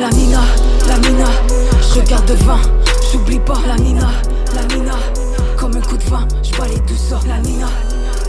La Nina, la Nina, je regarde devant, j'oublie pas. La Nina, la Nina, comme un coup de vent, je les douceurs. La Nina,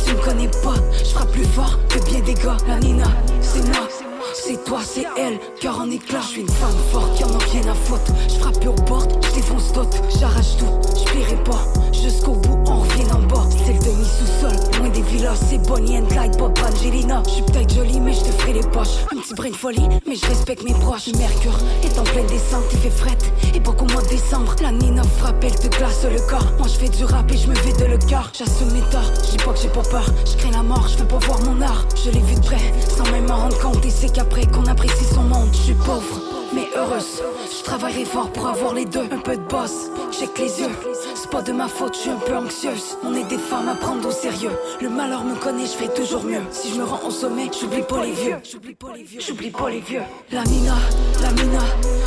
tu me connais pas, je frappe plus fort que bien des gars. La Nina, c'est moi. C'est toi, c'est elle, cœur en éclat. Je suis une femme forte qui en a rien à foutre. Je frappe aux portes, je défonce d'autres. J'arrache tout, je pas. Jusqu'au bout, on revient en bas. C'est le demi-sous-sol, loin des villas. C'est Bonnie and Clyde, Bob Angelina. Je suis peut-être jolie, mais je te ferai les poches. Un petit brin de folie, mais je respecte mes proches. Mercure est en pleine descente, il fait fret. Et beaucoup mois de décembre, la Nina frappe, elle te glace le corps. Moi je fais du rap et je me vide le cœur. J'assume mes torts, je dis pas que j'ai pas peur. Je la mort, je veux pas voir mon art. Je l'ai vu de près, sans même m'en rendre compte. Et c'est qu'après qu'on apprécie son monde, je suis pauvre mais heureuse. Je travaillerai fort pour avoir les deux, un peu de boss, check les yeux. Pas de ma faute, je suis un peu anxieuse. On est des femmes à prendre au sérieux. Le malheur me connaît, je fais toujours mieux. Si je me rends au sommet, j'oublie pas les vieux. J'oublie pas les vieux. J'oublie pas les vieux. La Nina, la Nina,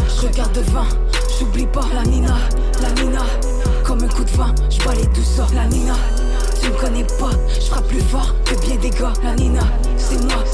je regarde devant. J'oublie pas la Nina, la Nina. Comme un coup de vent, je les douceurs. La Nina, tu me connais pas, je frappe plus fort que bien des gars. La Nina, c'est moi.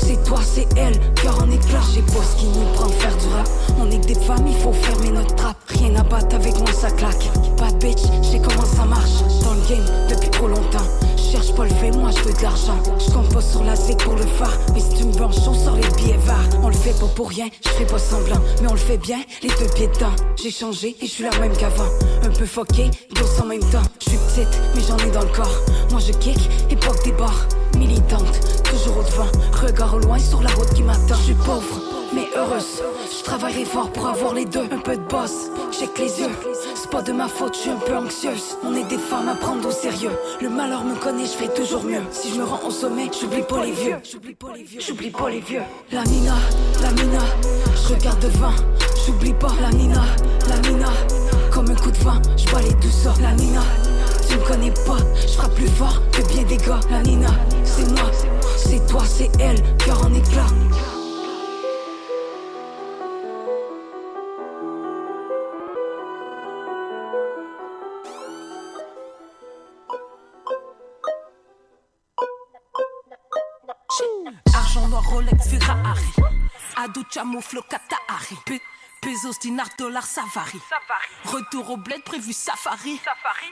C'est toi, c'est elle, cœur en éclat. J'ai ce qui nous prend faire du rap. On est que des femmes, il faut fermer notre trappe. Rien à battre avec moi, ça claque. Pas bitch, je sais comment ça marche. Dans le game depuis trop longtemps. Cherche pas le fait, moi je veux de l'argent. Je compte pas sur la Z pour le phare. Mais si tu me veux on sort les billets var. On le fait pas pour rien, je fais pas semblant. Mais on le fait bien, les deux pieds dedans. J'ai changé et je suis la même qu'avant. Un peu foqué, dos en même temps. Je suis petite, mais j'en ai dans le corps. Moi je kick, époque des bars. Militante, toujours au devant. Regard au loin sur la route qui m'attend. Je suis pauvre, mais heureuse. Je travaillerai fort pour avoir les deux. Un peu de boss, check les yeux. C'est pas de ma faute, je suis un peu anxieuse. On est des femmes à prendre au sérieux. Le malheur me connaît, je fais toujours mieux. Si je me rends au sommet, j'oublie pas les vieux. J'oublie pas les vieux. J'oublie pas les vieux. La Nina, la Nina, je regarde devant. J'oublie pas la Nina, la Nina. Comme un coup de vent, je les douceurs. La Nina tu me connais pas, je frappe plus fort que bien des gars. La Nina, c'est moi, c'est toi, c'est elle, cœur en éclat. Ado, Chamo, Flo, Katahari. Pesos, dinars, dollars, ça varie. Retour au bled, prévu safari.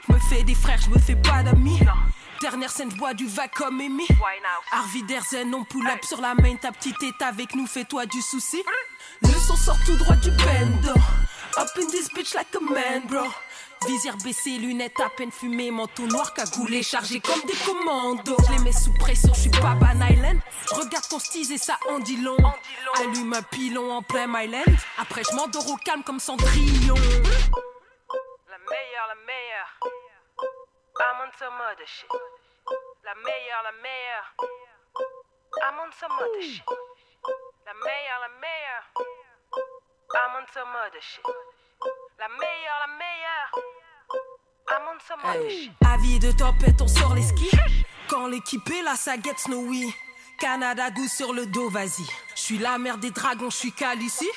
Me fais des frères, je me fais pas d'amis. Dernière scène, je bois du va comme Amy. Harvey Derzen, on pull up sur la main. Ta petite est avec nous, fais-toi du souci. Le son sort tout droit du bendo. Up in this bitch like a man, bro. Visière baissée, lunettes à peine fumées, manteau noir cagoulé, chargé comme des commandos. Je les mets sous pression, je suis pas Van Island. Regarde ton style et ça en dit long. Allume un pilon en plein Myland. Après, je m'endors au calme comme Cendrillon. La meilleure, la meilleure. I'm on some other shit. La meilleure, la meilleure. I'm on some other shit. La meilleure, la meilleure. I'm on some other shit. La meilleure, la meilleure. Shit. Avis de tempête, on sort les skis. Quand l'équipe est là, ça get snowy. Canada goût sur le dos, vas-y. Je suis la mère des dragons, je suis ici.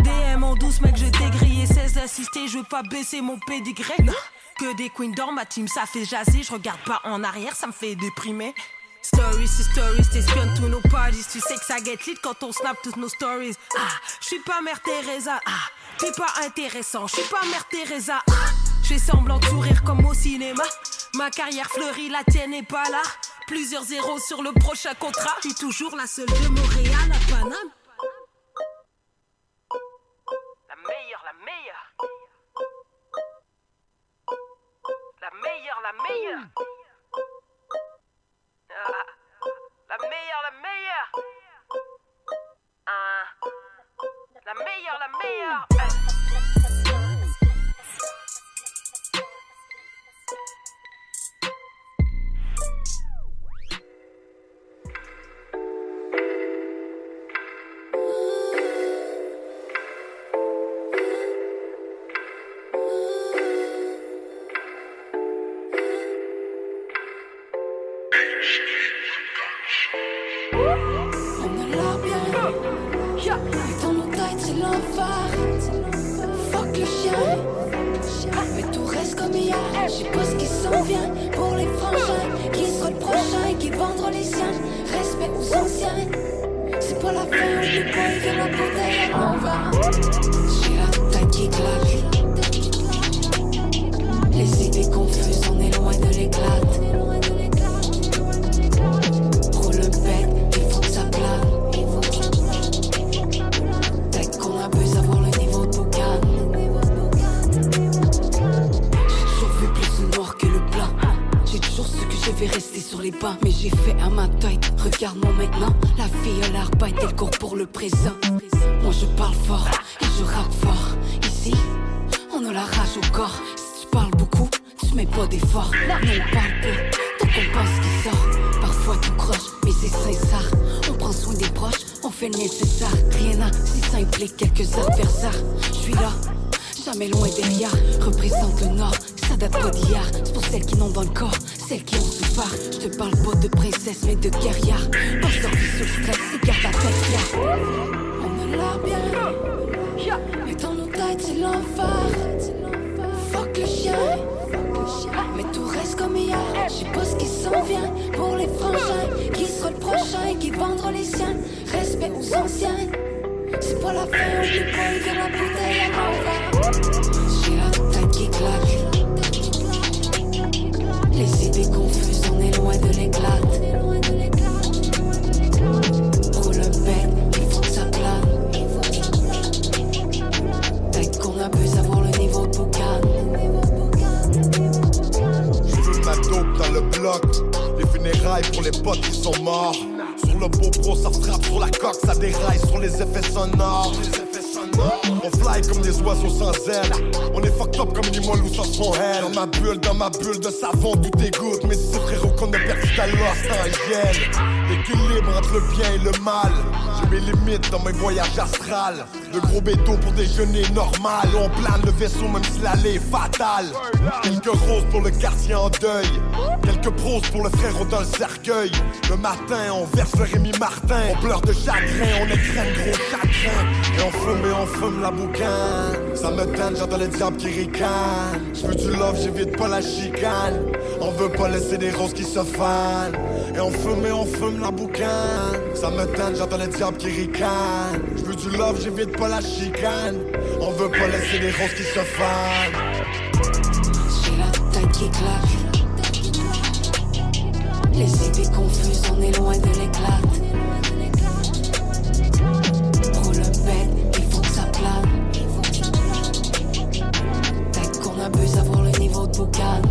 DM en douce, mec, je t'ai grillé 16 assistés, je veux pas baisser mon pédigré. Que des queens dans ma team, ça fait jaser. Je regarde pas en arrière, ça me fait déprimer. Stories, c'est stories, t'espionnes tous nos parties. Tu sais que ça get lit quand on snap toutes nos stories. Ah, je suis pas mère Teresa. Ah, t'es pas intéressant. Je suis pas mère Teresa. Ah, fais semblant de sourire comme au cinéma. Ma carrière fleurit, la tienne est pas là. Plusieurs zéros sur le prochain contrat. Je suis toujours la seule de Montréal à Paname. La meilleure, la meilleure. La meilleure, la meilleure. La meilleure, la meilleure. La meilleure, la meilleure. Maintenant. La fille a l'air bête, elle court pour le présent. Moi je parle fort et je rappe fort. Ici, on a la rage au corps. Si tu parles beaucoup, tu mets pas d'effort. Mais on parle peu, donc on pense qui sort. Parfois tout croche, mais c'est sincère. On prend soin des proches, on fait le nécessaire. Rien à si ça implique quelques adversaires. Je suis là, jamais loin derrière. Représente le nord, ça date pas d'hier. C'est pour celles qui n'ont dans le corps, celles qui ont souffert. Je te parle pas de princesse, mais de guerrière. Pas sorti sur stress, et garde la tête fière. On a l'air bien, mais dans nos têtes c'est l'enfer. Fuck le chien, mais tout reste comme hier. Je sais pas ce qui s'en vient pour les frangins. Qui sera le prochain qui vendra les siens? Respect aux anciens. C'est pas la fin, oublie pas, il vient la bouteille. J'ai la tête qui claque. Les idées confuses, on est loin de l'éclate. Roule le bec, il faut que ça plane. Dès qu'on abuse, avoir le niveau de boucan. Je veux ma dope dans le bloc. Les funérailles pour les potes qui sont morts. Le beau pro, ça frappe sur la coque, ça déraille sur les effets sonores. On fly comme des oiseaux sans aile. On est fucked up comme molle ou sans son haine. Dans ma bulle, dans ma bulle de savon, tout égoutte. Mais c'est frérot qu'on a perdu ta lost gel. L'équilibre entre le bien et le mal. J'ai mes limites dans mes voyages astrales. De gros bétos pour déjeuner normal. On plane le vaisseau même si l'allée est fatale. Quelques roses pour le quartier en deuil. Quelques pros pour le dans le cercueil. Le matin, on verse le Rémi Martin. On pleure de chagrin, on écrème gros chagrin. Et on fume et on fume la boucane. Ça me tente, j'entends les diables qui ricanent. Je veux du love, j'évite pas la chicane. On veut pas laisser des roses qui se fanent. Et on fume et on fume la Ça me tente, j'entends les diables qui ricanent. Je veux du love, j'évite pas la chicane. On veut pas laisser des roses qui se fanent. J'ai la tête qui claque. Les idées confuses, on est loin de l'éclate. Roule le bec, il faut que ça plane. Dès qu'on abuse, avoir le niveau de boucan.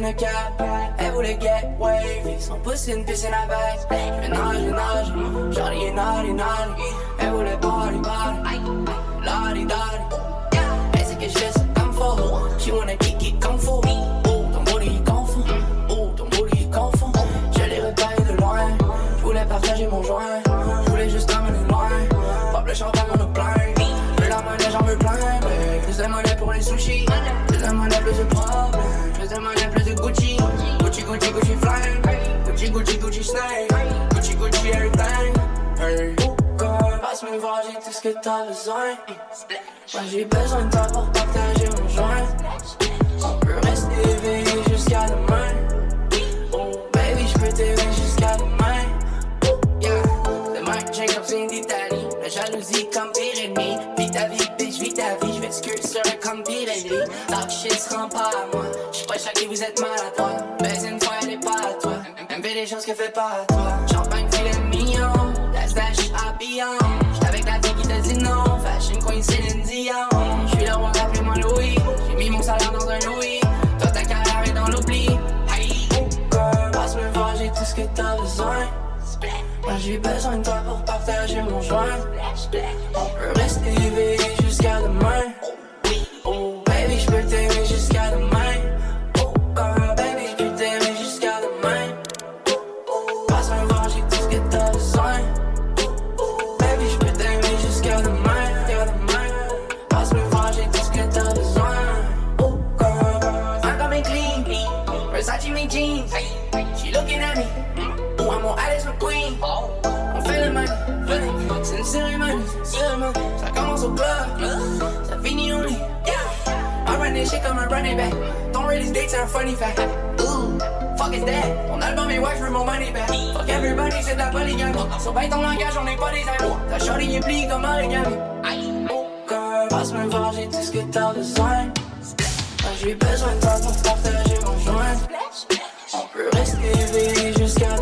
Pin de cap. Elle voulait get wavy. Son pouce une piscine vague. Je nage, je nage. Est naughty, naughty. Elle voulait party, party. Lottie, dottie. Moi j'ai besoin de toi pour partager mon joint. On peut rester éveillé jusqu'à demain. Oh baby, je peux t'aimer jusqu'à demain. Yeah, demain j'ai comme c'est d'Italie. La jalousie comme pire ennemi. Vis ta vie, bitch, vis ta vie. Je vais te comme Pirelli. Dark shit se rend pas à moi. J'suis pas choqué, vous êtes maladroit. Baise une fois, elle est pas à toi. Même fait des choses que fait pas à toi. Queen, Céline Dion. J'suis le roi, appelez-moi Louis. J'ai mis mon salaire dans un Louis. Toi, ta carrière est dans l'oubli. Hey, oh girl, passe me voir, j'ai tout ce que t'as besoin. Moi j'ai besoin de toi pour partager mon joint. On peut rester éveillé jusqu'à demain. Jeans. She looking at me. Oh, I'm on Alice McQueen. Fait le money, money. C'est une cérémonie, cérémonie. Ça commence au club, ça finit au lit. Yeah. I run this shit comme un running back. Don't really date, c'est un funny fact. Ooh, fuck is that? Mon album est je veux mon money back. Fuck everybody, c'est de la polygamie. Sur bien ton langage, on n'est pas des amis. Ta shorty est pliée comme origami. Oh girl, passe me voir, j'ai tout ce que t'as besoin. J'ai besoin de toi pour partager mon joint. On peut rester éveillé jusqu'à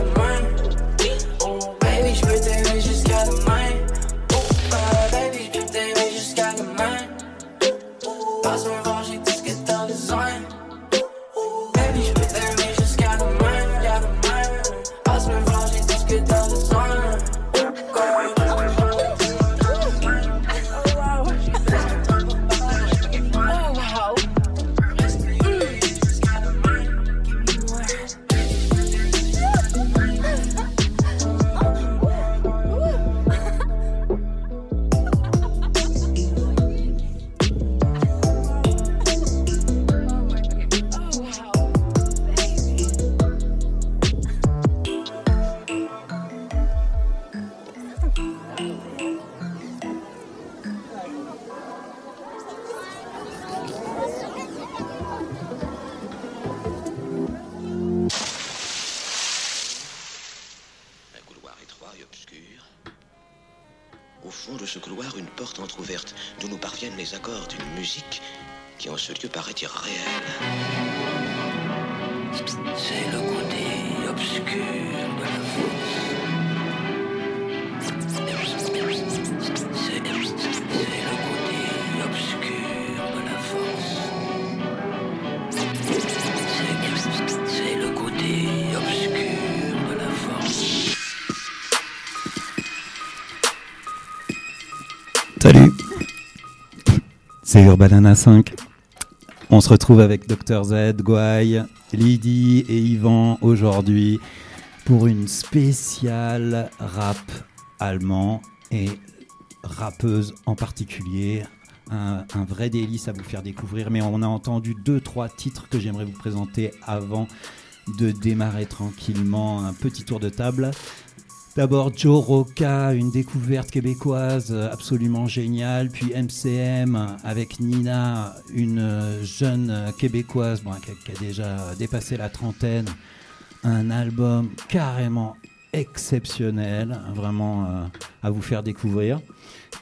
C'est Urbanana 5. On se retrouve avec Dr Z, Guay, Lydie et Yvan aujourd'hui pour une spéciale rap allemand et rappeuse en particulier. Un, un vrai délice à vous faire découvrir, mais on a entendu deux, trois titres que j'aimerais vous présenter avant de démarrer tranquillement un petit tour de table. D'abord Joe Roca, une découverte québécoise absolument géniale, puis MCM avec Nina, une jeune québécoise qui, a, déjà dépassé la trentaine, un album carrément exceptionnel, vraiment euh, à vous faire découvrir.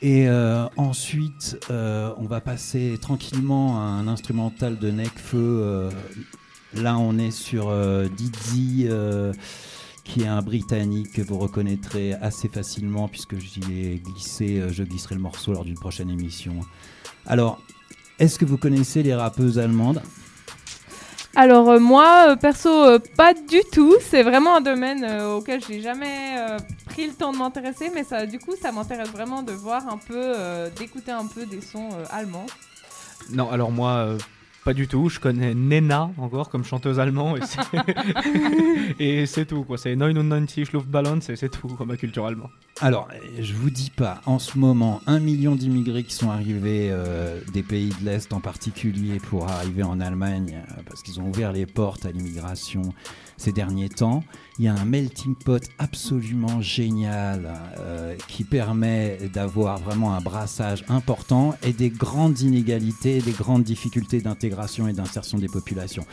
Et euh, ensuite, euh, on va passer tranquillement à un instrumental de Necfeu. là, on est sur euh, qui est un Britannique que vous reconnaîtrez assez facilement puisque j'y ai glissé, euh, je glisserai le morceau lors d'une prochaine émission. Alors, est-ce que vous connaissez les rappeuses allemandes? Alors euh, moi, euh, perso, euh, pas du tout. C'est vraiment un domaine euh, auquel j'ai jamais euh, pris le temps de m'intéresser, mais ça, du coup, ça m'intéresse vraiment de voir un peu, euh, d'écouter un peu des sons euh, allemands. Non, alors moi, euh, Pas du tout, je connais Nena encore comme chanteuse allemande et c'est- tout quoi. C'est 99 Luftballons et c'est tout comme culture allemande. Alors, je vous dis pas, en ce moment, un million d'immigrés qui sont arrivés euh, des pays de l'Est en particulier pour arriver en Allemagne, euh, parce qu'ils ont ouvert les portes à l'immigration ces derniers temps. Il y a un melting pot absolument génial euh, qui permet d'avoir vraiment un brassage important et des grandes inégalités, des grandes difficultés d'intégration et d'insertion des populations.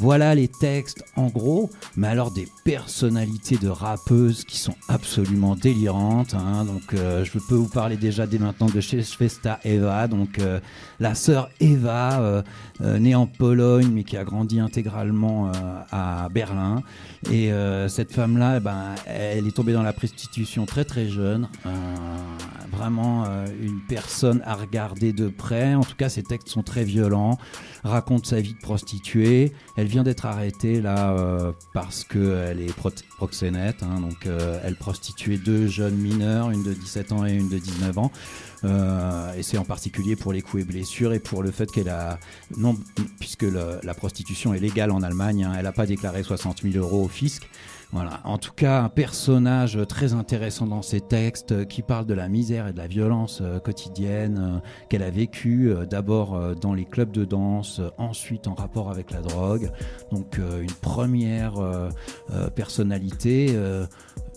Voilà les textes en gros, mais alors des personnalités de rappeuses qui sont absolument délirantes. hein. Donc euh, je peux vous parler déjà dès maintenant de chez Festa Eva, donc euh, la sœur Eva, euh, euh, née en Pologne mais qui a grandi intégralement euh, à Berlin. Et cette femme-là, eh ben, elle est tombée dans la prostitution très très jeune. Vraiment une personne à regarder de près. En tout cas, ses textes sont très violents. Raconte sa vie de prostituée. Elle vient d'être arrêtée là parce qu'elle est pro- proxénète. hein. donc, elle prostituait deux jeunes mineurs, une de 17 ans et une de 19 ans. Euh, et c'est en particulier pour les coups et blessures et pour le fait qu'elle a, non, puisque la prostitution est légale en Allemagne, hein, elle n'a pas déclaré 60 000 euros au fisc. Voilà. En tout cas, un personnage très intéressant dans ses textes euh, qui parle de la misère et de la violence euh, quotidienne euh, qu'elle a vécue d'abord dans les clubs de danse, ensuite en rapport avec la drogue. Donc une première personnalité.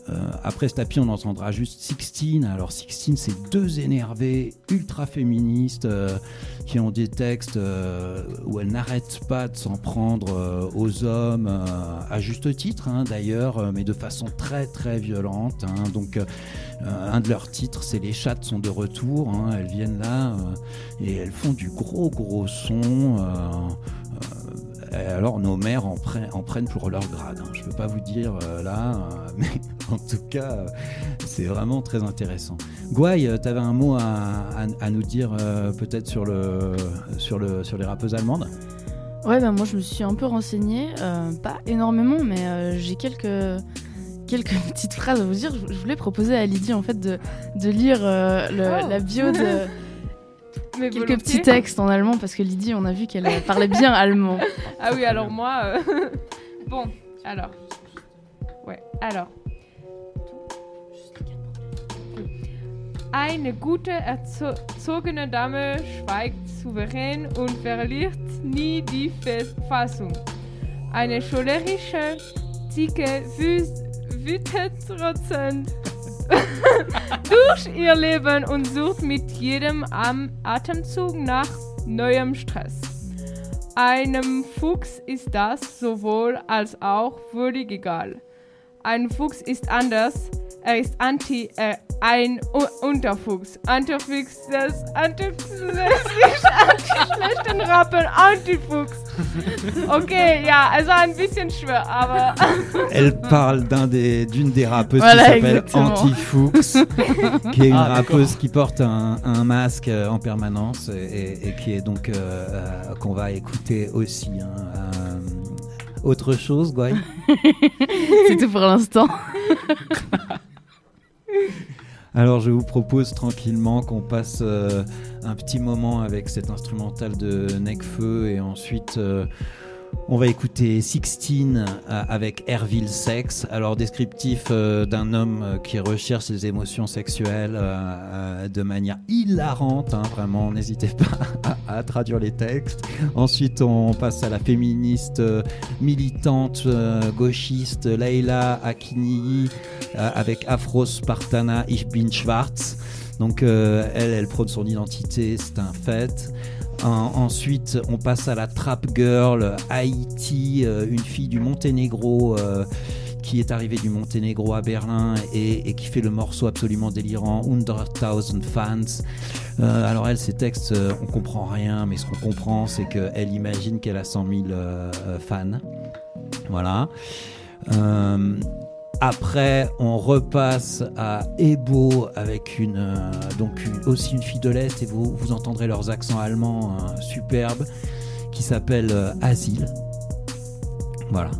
Euh, après ce tapis, on entendra juste Sixtine. Alors Sixtine, c'est deux énervés ultra féministes euh, qui ont des textes euh, où elles n'arrêtent pas de s'en prendre aux hommes, à juste titre hein, d'ailleurs, mais de façon très très violente. hein. Donc un de leurs titres, c'est Les chattes sont de retour. hein. Elles viennent là et elles font du gros gros son. alors nos mères en, pre- en prennent pour leur grade. Je ne peux pas vous dire là, mais en tout cas, euh, c'est vraiment très intéressant. Gouaille, tu avais un mot à, à- à nous dire euh, peut-être sur, le, sur, le, sur les rappeuses allemandes? Ouais, bah moi je me suis un peu renseignée, euh, pas énormément, mais euh, j'ai quelques quelques petites phrases à vous dire. Je je voulais proposer à Lydie en fait de, de lire euh, le- Oh. la bio de Mais quelques volontiers. petits textes en allemand parce que Lydie, on a vu qu'elle euh, parlait bien allemand. Ah oui, alors moi. euh, bon, alors. Ouais, alors. Eine gute erzogene Dame schweigt souverän und verliert nie die Fassung. Eine cholerische wüs- wütet trotzend durch ihr Leben und sucht mit jedem Atemzug nach neuem Stress. Einem Fuchs ist das sowohl als auch völlig egal. Ein Fuchs ist anders, er ist anti, äh, ein U Unterfuchs. Antifuchs, das Antifuchs, anti-schlechten Rappen, Antifuchs. Okay, ja, also ein bisschen schwer, aber Elle parle d'un des- d'une des rappeuses Voilà, qui s'appelle. Anti-Fuchs, qui est une Ah, rappeuse qui porte un, un masque euh, en permanence et, et- qui est donc euh, euh, qu'on va écouter aussi. hein. Euh, autre chose, Gouaille C'est tout pour l'instant. Alors je vous propose tranquillement qu'on passe euh, un petit moment avec cet instrumental de Necfeu et ensuite euh, on va écouter Sixteen euh, avec Herville Sex. Alors descriptif euh, d'un homme euh, qui recherche ses émotions sexuelles de manière hilarante, hein, vraiment n'hésitez pas à, traduire les textes. Ensuite on passe à la féministe militante gauchiste Leila Akini avec Afro Spartana Ich bin schwarz. Donc elle, elle prône son identité, c'est un fait. En- ensuite, on passe à la trap girl Haïti, euh, une fille du Monténégro euh, qui est arrivée du Monténégro à Berlin et, qui fait le morceau absolument délirant 100,000 fans. Euh, alors elle, ses textes, on comprend rien, mais ce qu'on comprend, c'est qu'elle imagine qu'elle a 100 000 euh, euh, fans. Voilà. Après, on repasse à Ebo avec une, euh, donc aussi une fille de l'Est et vous, vous entendrez leurs accents allemands euh, superbes qui s'appelle euh, Asile. Voilà.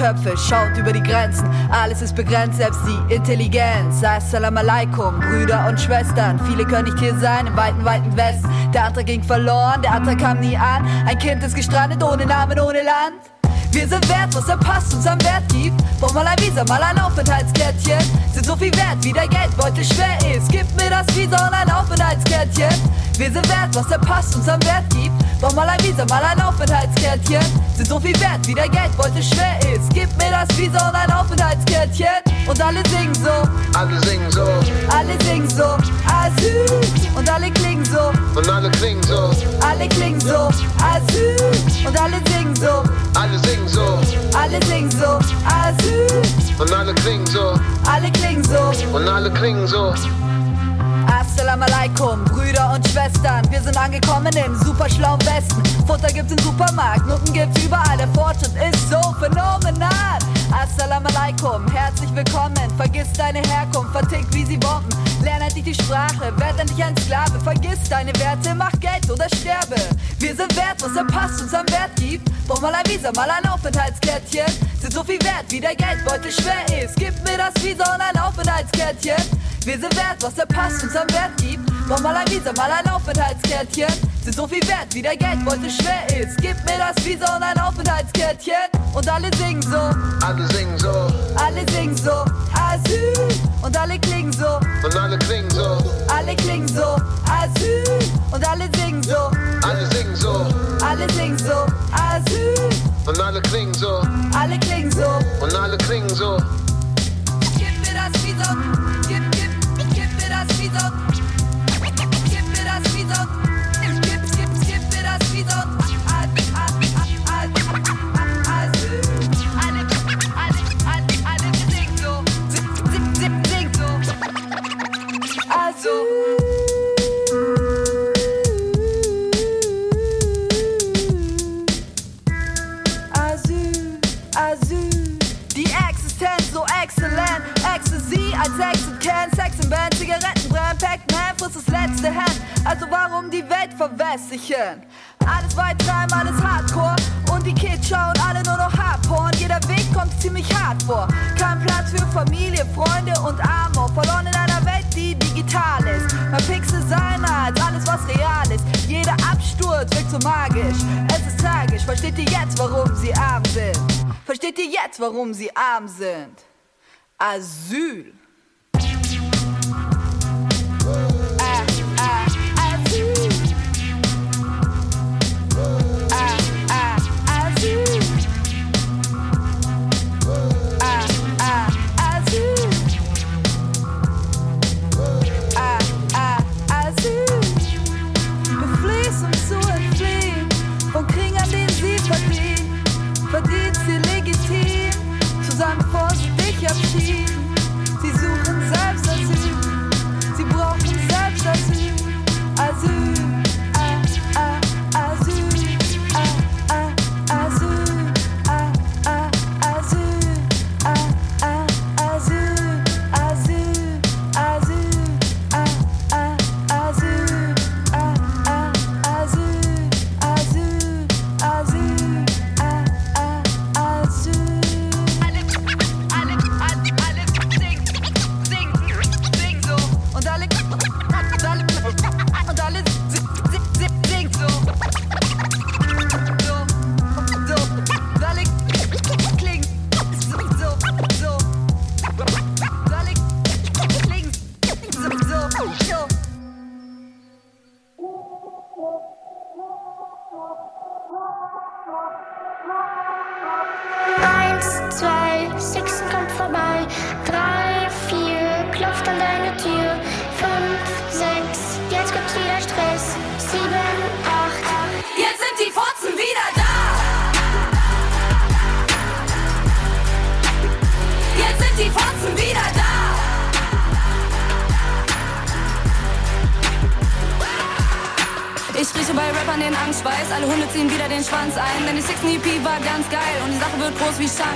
Köpfe, schaut über die Grenzen, alles ist begrenzt, selbst die Intelligenz. Assalamu alaikum, Brüder und Schwestern, viele können nicht hier sein im weiten, weiten Westen. Der Antrag ging verloren, der Antrag kam nie an. Ein Kind ist gestrandet, ohne Namen, ohne Land. Wir sind wert, was der uns am Wert gibt. Brauch mal ein Visa, mal ein Aufenthaltskärtchen. Sind so viel wert, wie der Geldbeutel schwer ist. Gib mir das Visa und ein Aufenthaltskärtchen. Wir sind wert, was der Pass uns am Wert gibt. Brauch mal ein Visa, mal ein Aufenthaltskärtchen. Sind so viel wert, wie der Geldbeutel schwer ist. Gib mir das Visa und ein Aufenthaltskärtchen. Und alle singen so. Alle singen so. Alle singen so. Asyl. Und alle klingen so. Und alle klingen so. Alle klingen so. Asyl. Und alle singen so. Alle singen so. Alle singen so. Asyl. Und alle klingen so. Alle klingen so. Und alle klingen so. Assalamu alaikum, Brüder und Schwestern. Wir sind angekommen im super schlauen Westen. Futter gibt's im Supermarkt, Noten gibt's überall. Der Fortschritt ist so phänomenal. Assalamu alaikum, herzlich willkommen. Vergiss deine Herkunft, vertickt wie sie Bomben. Lern endlich die Sprache, werd endlich ein Sklave. Vergiss deine Werte, mach Geld oder sterbe. Wir sind wert, was der Pass uns am Wert gibt. Brauch mal ein Visa, mal ein Aufenthaltskärtchen. Sind so viel wert, wie der Geldbeutel schwer ist. Gib mir das Visa und ein Aufenthaltskärtchen. Wir sind wert, was der Pass uns am Wert gibt. Brauch mal ein Visa, mal ein Aufenthaltskärtchen. Sind so viel wert, wie der Geldbeutel schwer ist. Gib mir das Visa und ein Aufenthaltskärtchen. Und alle singen so. Alle singen so. Alle singen so. Asyl. Und alle klingen so. Und alle klingen so. Alle klingen so. Asyl. Und alle singen so. Alle singen so. Alle singen so. Asyl. Und alle klingen so. Alle klingen so. Und alle klingen so. Gib mir das Visa. Gib, gib, gib mir das Visa. Familie, Freunde und Amor. Verloren in einer Welt, die digital. Mein Pixel seiner als alles, was real ist. Jeder Absturz wirkt so magisch. Es ist tragisch. Versteht ihr jetzt, warum sie arm sind? Versteht ihr jetzt, warum sie arm sind? Asyl.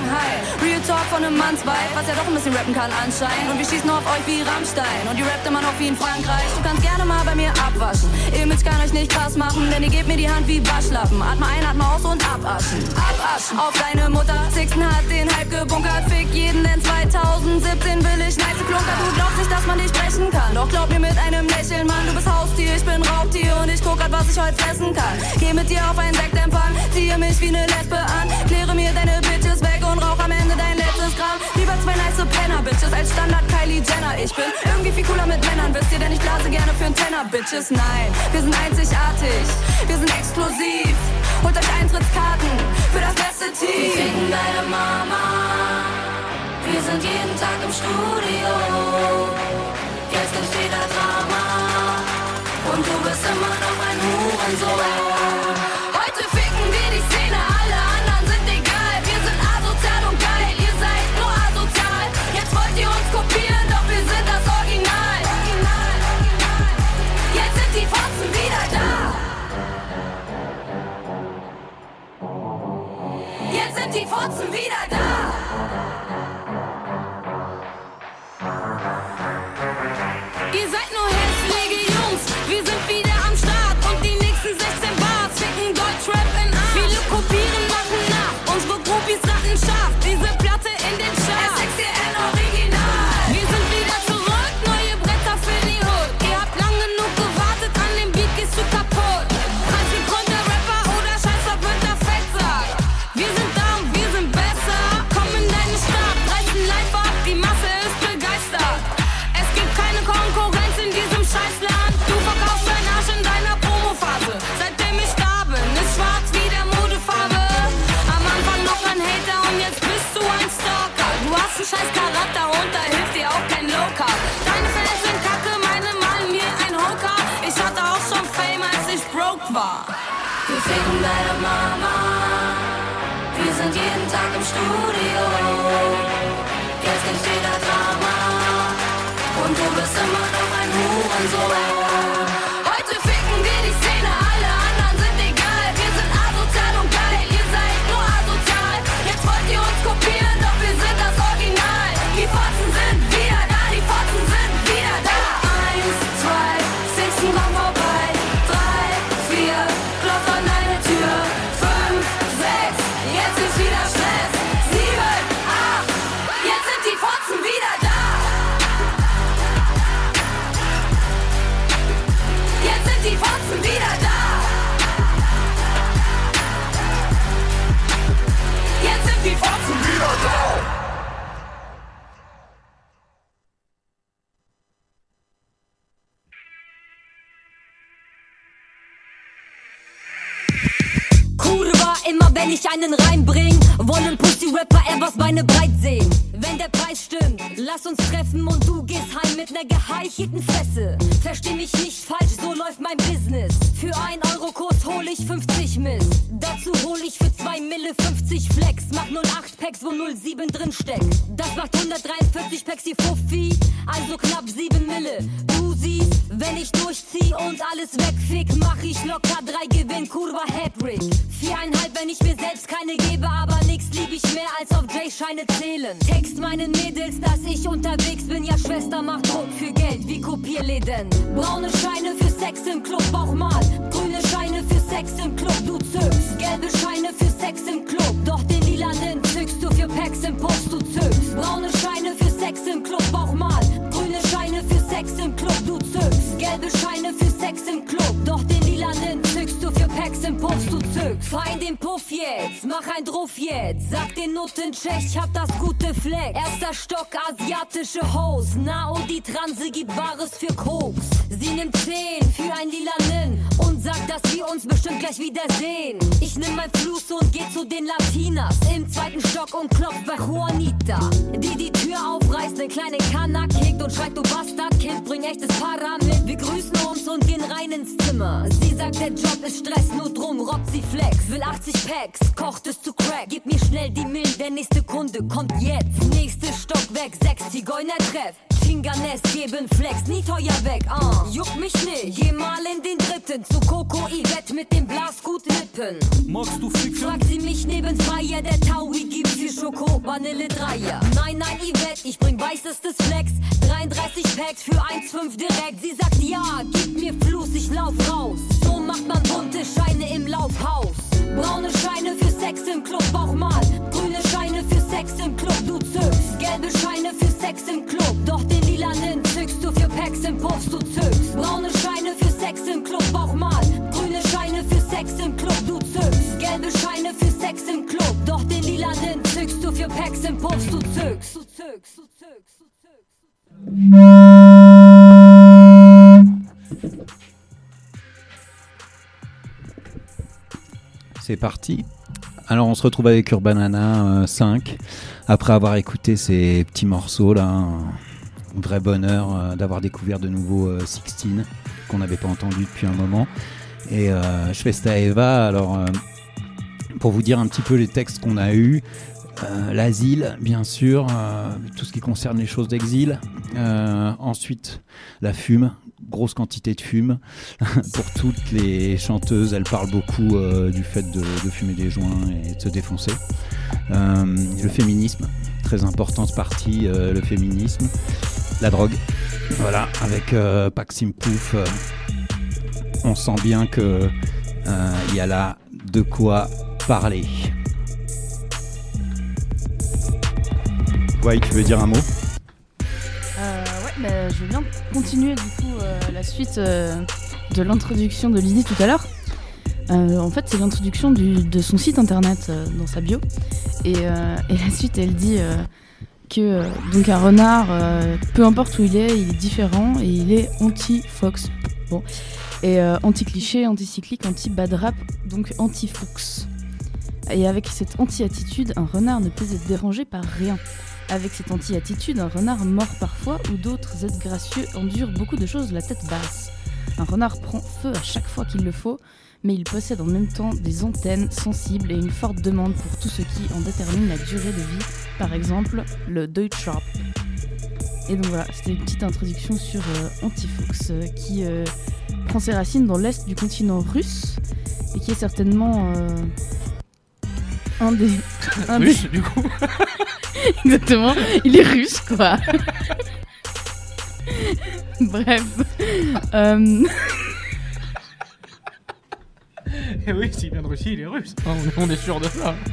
Shanghai. Real Talk von einem Mannsweib, was ja doch ein bisschen rappen kann anscheinend. Und wir schießen auf euch wie Rammstein und ihr rappt immer noch wie in Frankreich. Du kannst gerne mal bei mir abwaschen. Image kann euch nicht krass machen, denn ihr gebt mir die Hand wie Waschlappen. Atme ein, atme aus und abaschen. Abaschen auf deine Mutter. Sixten hat den Hype gebunkert. Fick jeden, denn 2017 will ich nice Klunker. Du glaubst nicht, dass man dich sprechen kann. Doch glaub mir mit einem Lächeln, Mann, du bist Haustier, ich bin Raubtier und ich guck grad, was ich heute fressen kann. Geh mit dir auf einen Sektempfang, ziehe mich wie eine Lesbe an, kläre mir deine Bitches weg und rauch am Ende dein letztes Gramm. Lieber zwei nice Penner-Bitches als Standard Kylie Jenner. Ich bin irgendwie viel cooler mit Männern, wisst ihr, denn ich blase gerne für einen Tenner, Bitches. Nein, wir sind einzigartig, wir sind explosiv. Holt euch Eintrittskarten für das beste Team. Wir ficken deine Mama. Wir sind jeden Tag im Studio. Jetzt gibt's wieder Drama. Und du bist immer noch ein Hurensohn. 20 Im Studio. Jetzt gibt's wieder Drama. Und du bist immer noch ein Hurensohn. J-Scheine zählen. Text meinen Mädels, dass ich unterwegs bin, ja Schwester macht Druck für Geld wie Kopierläden. Braune Scheine für Sex im Club, Bauch mal. Grüne Scheine für Sex im Club, du zückst. Gelbe Scheine für Sex im Club, doch den lilanen zückst du für Packs im Post, du zückst. Braune Scheine für Sex im Club, Bauch mal. Grüne Scheine für Sex im Club, du zückst. Gelbe Scheine für Sex im Club, 15 Puffs, du zückst. Fein den Puff jetzt, mach ein Druff jetzt. Sag den Nutten Tschech, ich hab das gute Fleck. Erster Stock, asiatische Hose. Na und die Transe gibt Wahres für Koks. Sie nimmt 10 für ein Lilanen und sagt, dass wir uns bestimmt gleich wiedersehen. Ich nimm mein Fluss und geh zu den Latinas im zweiten Stock und klopf bei Juanita. Die die Tür aufreißt, ne kleine Kanna kickt und schreit, du Bastard, Kind, bring echtes Para mit. Wir grüßen uns und gehen rein ins Zimmer. Sie sagt, der Job ist Stress, nur drum rockt sie Flex. Will 80 Packs, kocht es zu Crack. Gib mir schnell die Mill, der nächste Kunde kommt jetzt. Nächste Stock weg, sechs Zigeuner treff. Fingernet geben Flex nie teuer weg. Ah, juck mich nicht. Geh mal in den dritten zu Coco Yvette mit dem Blasgut-Lippen. Magst du ficken? Frag sie mich neben Feier, der Taui gibt sie Schoko, Vanille Dreier. Nein, nein, Yvette, ich bring weißestes Flex. 33 Packs für 1,5 direkt. Sie sagt ja, gib mir Fluss, ich lauf raus. So macht man bunte Scheine im Laufhaus. Braune Scheine für Sex im Club, Bauch mal. Grüne Scheine für Sex im Club, du zückst. Gelbe Scheine für Sex im Club, doch C'est parti. Alors on se retrouve avec Urbanana euh, 5 après avoir écouté ces petits morceaux là. Vrai bonheur euh, d'avoir découvert de nouveau euh, 16 qu'on n'avait pas entendu depuis un moment. Et euh, je fais ça Eva. Alors euh, pour vous dire un petit peu les textes qu'on a eus. euh, L'asile, bien sûr, tout ce qui concerne les choses d'exil. Ensuite, la fume, grosse quantité de fume. Pour toutes les chanteuses, elles parlent beaucoup du fait de, fumer des joints et de se défoncer. Le féminisme, très importante partie, le féminisme. La drogue, voilà, avec euh, Maxime Pouf, euh, on sent bien que euh, il y a là de quoi parler. Ouais, tu veux dire un mot? Euh, ouais, bah, je viens de continuer du coup euh, la suite euh, de l'introduction de Lydie tout à l'heure. Euh, en fait, c'est l'introduction du- de son site internet euh, dans sa bio. Et, euh, et la suite, elle dit euh, euh, donc un renard, euh, peu importe où il est, il est différent et il est anti-fox. Bon. Et euh, anti-cliché, anti-cyclique, anti-bad rap, donc anti-fox. Et avec cette anti-attitude, un renard ne peut être dérangé par rien. Avec cette anti-attitude, un renard mord parfois ou d'autres êtres gracieux endurent beaucoup de choses la tête basse. Un renard prend feu à chaque fois qu'il le faut, mais il possède en même temps des antennes sensibles et une forte demande pour tout ce qui en détermine la durée de vie, par exemple le Deutschrap. Et donc voilà, c'était une petite introduction sur euh, Antifox euh, qui euh, prend ses racines dans l'est du continent russe et qui est certainement euh, un des. un des- Russe, du coup. Exactement, il est russe quoi. Bref. Et oui, s'il vient de Russie, il est russe. On, est, on est sûr de ça.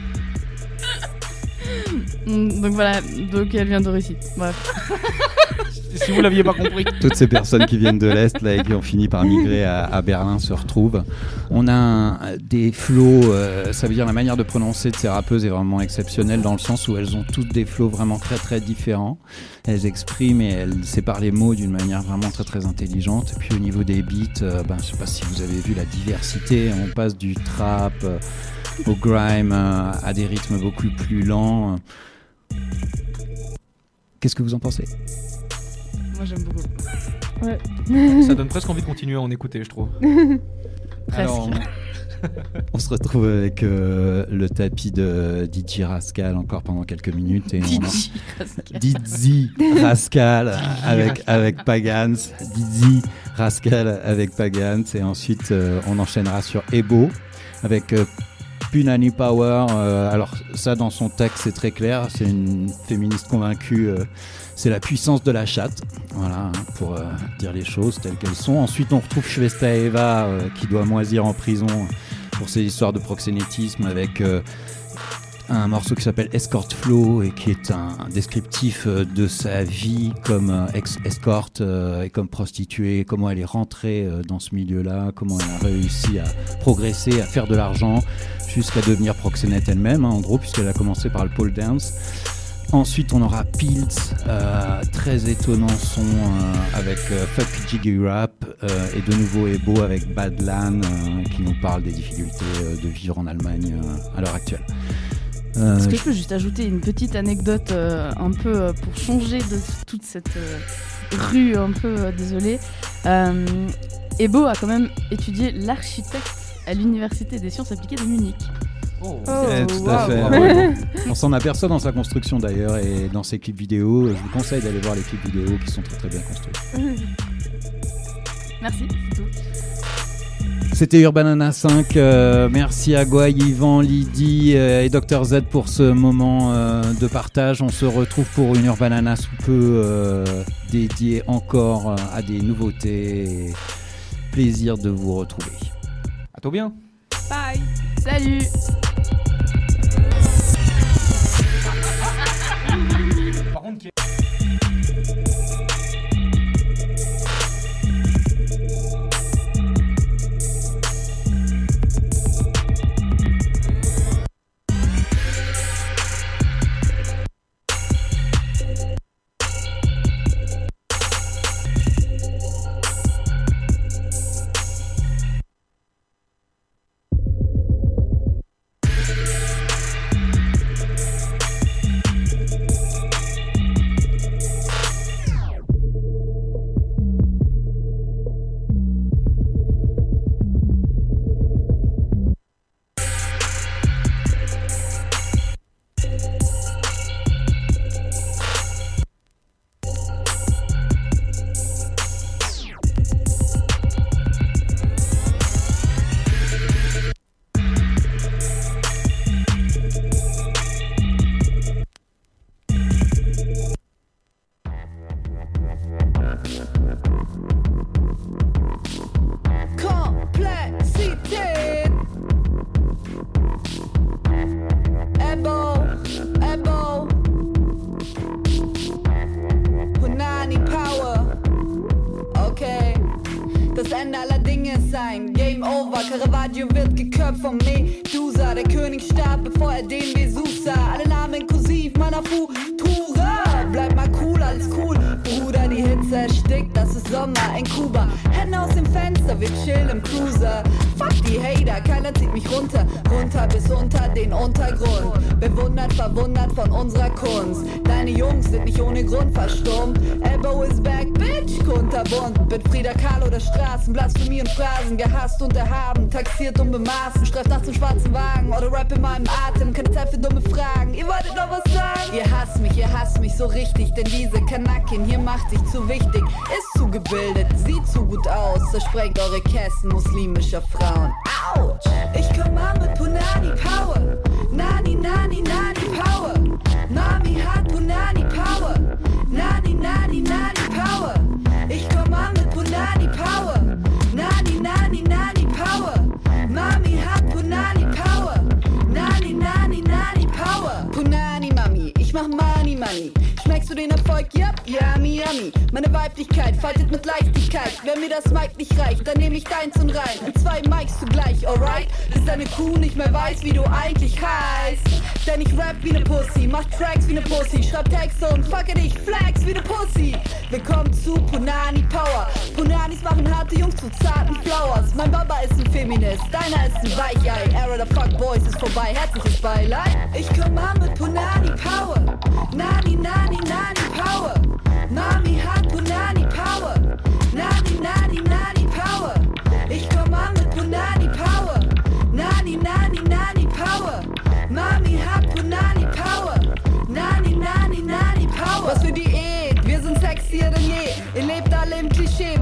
Donc voilà, donc elle vient de Russie. Bref. si vous l'aviez pas compris. Toutes ces personnes qui viennent de l'Est là, et qui ont fini par migrer à, Berlin se retrouvent. On a des flots, euh, ça veut dire la manière de prononcer de ces rappeuses est vraiment exceptionnelle dans le sens où elles ont toutes des flots vraiment très très différents. Elles expriment et elles séparent les mots d'une manière vraiment très très intelligente. Et puis au niveau des beats, euh, ben, je sais pas si vous avez vu la diversité, on passe du trap euh, au grime euh, à des rythmes beaucoup plus lents. Qu'est-ce que vous en pensez? Moi j'aime beaucoup. Ouais. Ça donne presque envie de continuer à en écouter, je trouve. Alors, on, on se retrouve avec euh, le tapis de DJ Rascal encore pendant quelques minutes. Et on DJ Rascal. Rascal avec, avec Pagans. Dizzy Rascal avec Pagans. Et ensuite, euh, on enchaînera sur Ebo avec euh, Punani Power. Euh, alors, ça, dans son texte, c'est très clair. C'est une féministe convaincue. C'est la puissance de la chatte, voilà, hein, pour euh, dire les choses telles qu'elles sont. Ensuite, on retrouve Shvesta Eva euh, qui doit moisir en prison pour ses histoires de proxénétisme avec euh, un morceau qui s'appelle Escort Flow et qui est un, descriptif de sa vie comme ex-escorte et comme prostituée, comment elle est rentrée dans ce milieu-là, comment elle a réussi à progresser, à faire de l'argent jusqu'à devenir proxénète elle-même, hein, en gros, puisqu'elle a commencé par le pole dance. Ensuite, on aura Pilz, euh, très étonnant son euh, avec euh, Fuck Jiggy Rap euh, et de nouveau Ebo avec Badlan qui nous parle des difficultés de vivre en Allemagne à l'heure actuelle. Est-ce que je peux juste ajouter une petite anecdote un peu pour changer de toute cette rue un peu désolée Ebo a quand même étudié l'architecte à l'université des sciences appliquées de Munich. Eh, tout à fait. Bravo. On s'en aperçoit dans sa construction d'ailleurs et dans ses clips vidéo. Je vous conseille d'aller voir les clips vidéo qui sont très très bien construits. Merci, c'est tout. C'était Urbanana 5. euh, merci à Guay, Yvan, Lydie euh, et Dr Z pour ce moment euh, de partage. On se retrouve pour une Urbanana sous peu euh, dédiée encore à des nouveautés. Et Plaisir de vous retrouver. À tout bien. Bye. Salut. Par contre, bemaßen. Streift nachts im schwarzen Wagen oder Rap in meinem Atem. Keine Zeit für dumme Fragen. Ihr wolltet noch was sagen? Ihr hasst mich, ihr hasst mich so richtig. Denn diese Kanakin hier macht sich zu wichtig. Ist zu gebildet, sieht zu gut aus. Zersprengt eure Kästen muslimischer Frauen. Autsch! Ich komm an mit Punani Power. Nani, nani, nani Meine Weiblichkeit faltet mit Leichtigkeit. Wenn mir das Mic nicht reicht, dann nehme ich deins und rein. In zwei Mics zugleich, alright? Bis deine Kuh nicht mehr weiß, wie du eigentlich heißt. Denn ich rap wie ne Pussy, mach Tracks wie ne Pussy, schreib Texte und fucke dich, flex wie ne Pussy. Willkommen zu Punani Power. Punanis machen harte Jungs zu zarten Flowers. Mein Baba ist ein Feminist, deiner ist ein Weichei. Era der Fuck Boys ist vorbei, herzliches Beileid. Ich komm an mit Punani Power. Nani, nani, nani Power. Mami hat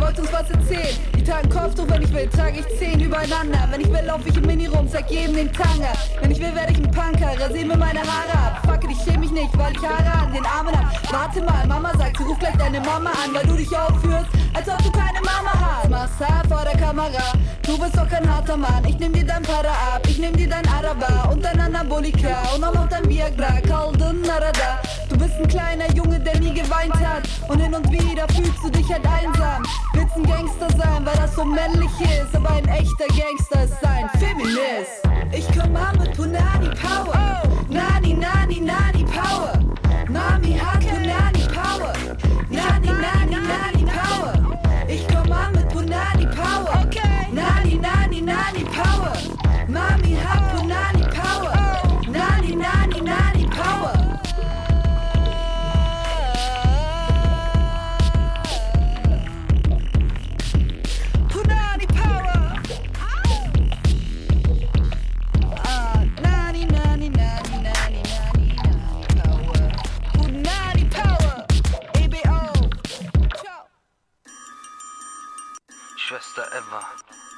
wollt uns was erzählen. Trage ein Kopftuch, wenn ich will, trage ich zehn übereinander. Wenn ich will, lauf ich im Mini rum, zeig jedem den Tanga. Wenn ich will, werde ich ein Punker, rasier mir meine Haare ab. Fuck it, ich schäm mich nicht, weil ich Haare an den Armen hab. Warte mal, Mama sagt, sie ruft gleich deine Mama an, weil du dich aufführst, als ob du keine Mama hast. Hart vor der Kamera, du bist doch kein harter Mann. Ich nehm dir dein Para ab, ich nehm dir dein Araber und dein Anabolika und auch noch dein Viagra, Kalden Narada. Du bist ein kleiner Junge, der nie geweint hat und hin und wieder fühlst du dich halt einsam. Willst ein Gangster sein, weil das so männlich ist, aber ein echter Gangster ist ein Feminist. Ich komm an mit Punani Power, Nani, Nani, Nani Power. Eva.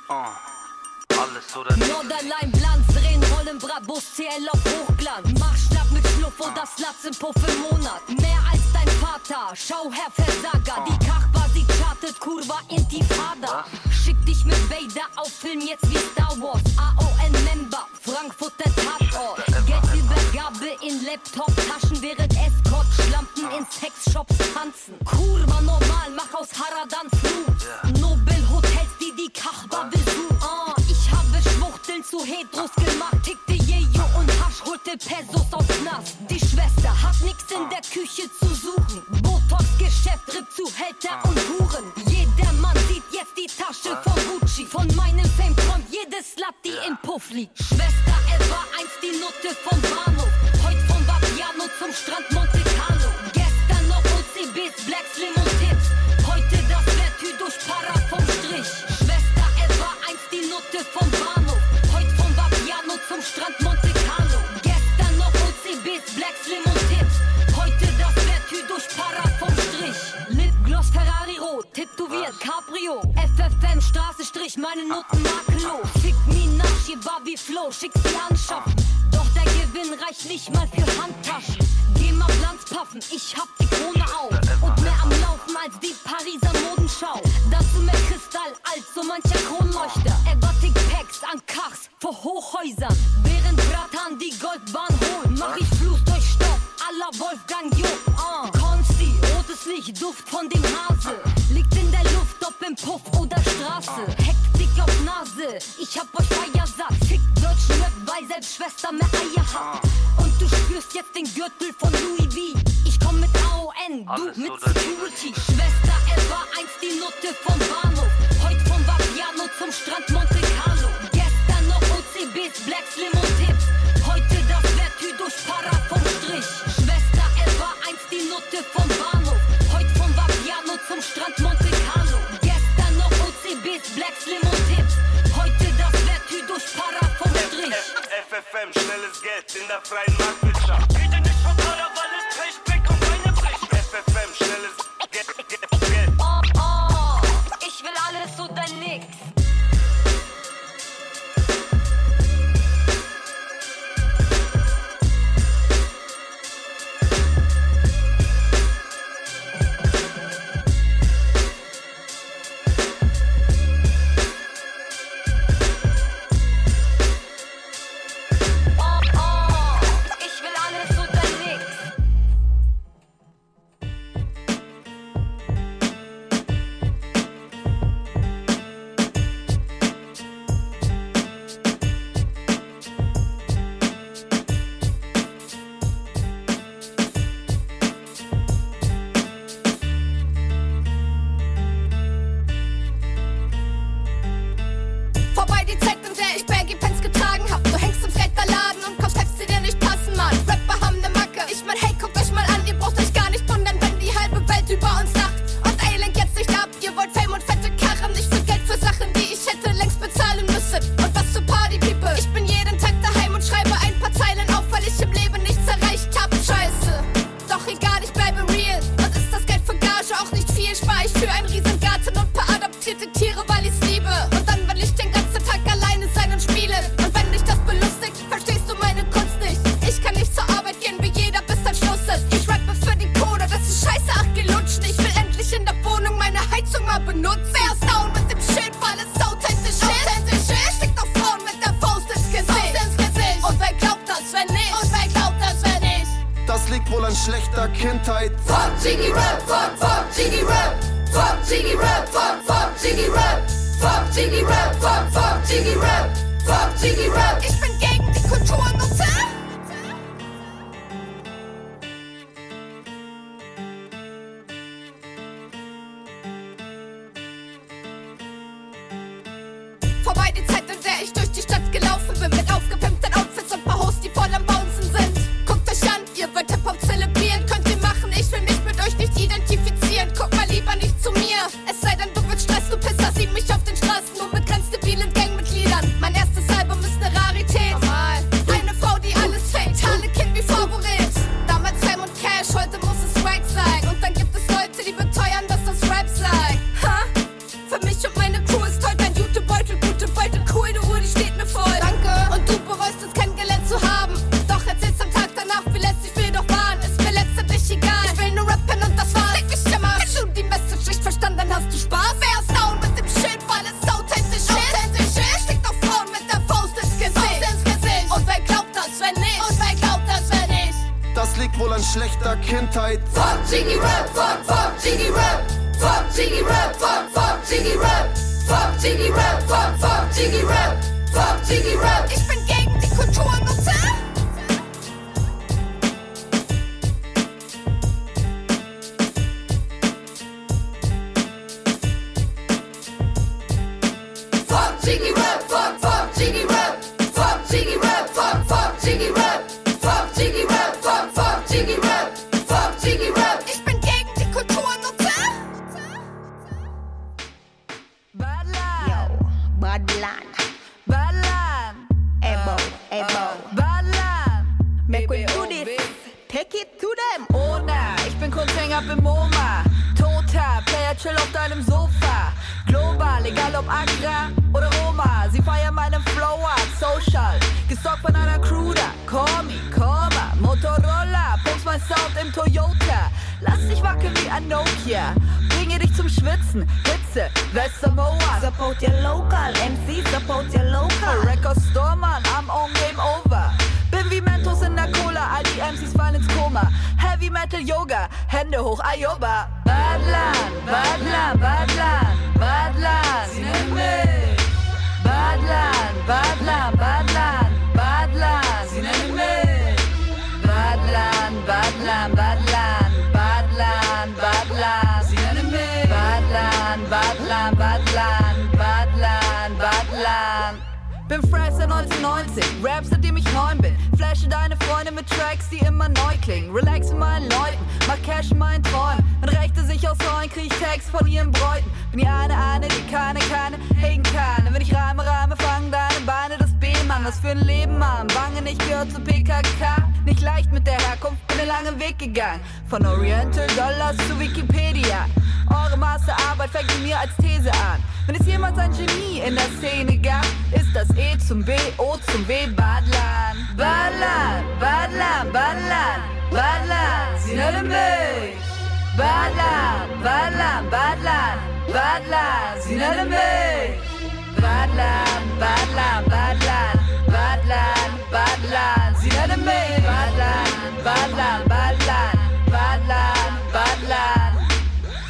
Oh. Alles oder nichts. Norderlein, Glanz, drehen, rollen, Brabus, CL auf Hochglanz. Mach Schnapp mit Schluff oder Slatz im Puff im Monat. Mehr als dein Vater, schau Herr Versager. Die Kachba, sie chartet, Kurva, Intifada. Schick dich mit Vader auf Film jetzt wie Star Wars. AON-Member, Frankfurter Tatort. Geldübergabe in Laptop-Taschen, während Escort Schlampen in Sexshops tanzen. Kurva normal, mach aus Haradan Flut. Die besuchen. Ah, ich habe Schwuchteln zu Hedros gemacht. Tickte Jejo und Hasch, holte Pesos aus Knast. Die Schwester hat nix in der Küche zu suchen. Botox-Geschäft, Rippzuhälter und Huren. Jeder Mann sieht jetzt die Tasche von Gucci. Von meinem Fame träumt jede Slut, die im Puff liegt. Schwester Eva, einst die Nutte vom Bahnhof. Heute von Vapiano zum Strand Monte Tätowiert Cabrio. FFM Straßenstrich, meine Noten makellos. Fick Minaj, Barbie Flow, schick sie anschaffen. Doch der Gewinn reicht nicht mal für Handtaschen. Geh mal Glanz puffen, ich hab die Krone auf. Und mehr am Laufen als die Pariser Modenschau. Dazu mehr Kristall als so mancher Kronleuchter. Erotic Packs an Kachs vor Hochhäusern. Während Bratan die Goldbahn holt, mach ich Fluss durch Stoff. Alla Wolfgang Licht, Duft von dem Hase. Liegt in der Luft, ob im Puff oder Straße. Hektik auf Nase, ich hab euch Feier satt. Fick deutschen Rap, weil selbst Schwester mehr Eier hat. Und du spürst jetzt den Gürtel von Louis V. Ich komm mit AON, du Alles mit Security. Schwester Eva, einst die Nutte vom Bahnhof. Heute von Vapiano zum Strand Monte Carlo. Gestern noch OCBs, Black Slim und Tips. Heute das Vertü durch Para vom Strich. Schwester Eva, einst die Nutte vom Bahnhof. Zum Strand Monte Carlo. Gestern noch OCBs, Black Slim und Tips. Heute das Vertü durch Para vom Strich. FFM, schnelles Geld in der freien Marktwirtschaft. Rede nicht von Karawalle, Trashback und meine Brech. FFM, schnelles Geld, Accra oder Roma. Sie feiern meinen Flow Art, Social. Gestalkt von einer Crew da. Komi, Koma, Motorola. Pumps mein Sound im Toyota. Lass dich wackeln wie ein Nokia. Bringe dich zum Schwitzen. Hitze, Westermoa. Support your local. MC, support your local. Record Store, Mann, I'm on Game Over. Bin wie Mentos in der Cola, all die MCs fallen ins Koma. Heavy Metal Yoga, Hände hoch, Ayoba. Badlan, Badlan, Badlan, Badlan, nimm mich. Badlan, Badlan, Badlan, Badlan, nimm mich. Badlan, Badlan, Badlan, Badlan, Badlan, nimm mich. Badlan, Badlan, Badlan, Badlan, Badlan. Bin fresh seit 1990, Rap seitdem ich neun bin. Flashe deine Freunde mit Tracks, die immer neu klingen. Relax mit meinen Leuten, mach Cash in meinen Träumen. Wenn Rechte sich ausrollen, krieg ich Text von ihren Bräuten. Bin die eine, eine, die keine, keine hegen. Und wenn ich reime, reime, fangen deine Beine das B, Mann. Was für ein Leben, Mann. Bange nicht gehört zu PKK. Nicht leicht mit der Herkunft, bin einen langen Weg gegangen. Von Oriental Dollars zu Wikipedia. Eure Masterarbeit fängt mir als These an. Wenn es jemals ein Genie in der Szene gab, das E zum B, O zum W, Badlan. Badlan, Badlan, Badlan, Badlan, Sinölle mich. Badlan, Badlan, Badlan, Badlan, Sinölle mich. Badlan, Badlan, Badlan, Badlan, Badlan, Sinölle mich. Badlan, Badlan, Badlan, Badlan, Badlan.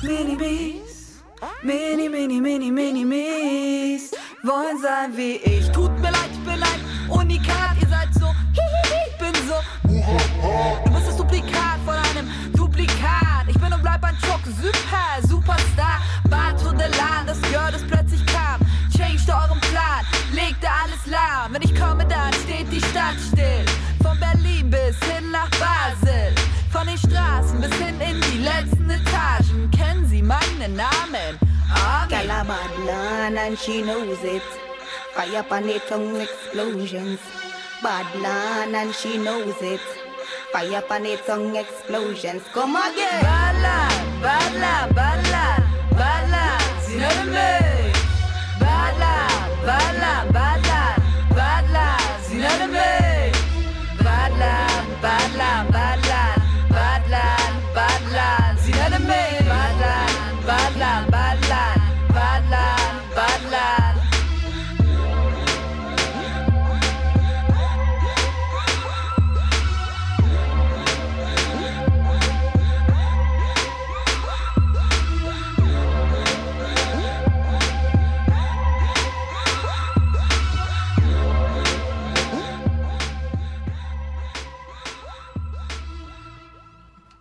Mini-Mis, mini, mini, mini, mini-Mis. Wollen sein wie ich. Tut mir leid, ich bin ein Unikat, ihr seid so, ich bin so. Du bist das Duplikat von einem Duplikat. Ich bin und bleib ein Chock, super, Superstar. Bad to the Land, das Girl, das plötzlich kam. Changed euren Plan, legte alles lahm. Wenn ich komme, dann steht die Stadt still. Von Berlin bis hin nach Basel. Von den Straßen bis hin in die letzten Etagen. Kennen Sie meinen Namen? Girl a bad learn and she knows it. Fire up on the tongue explosions. Bad learn and she knows it. Fire up on the tongue explosions. Come again. Bad lad, bad lad, bad lad, bad lad. You know the move. Bad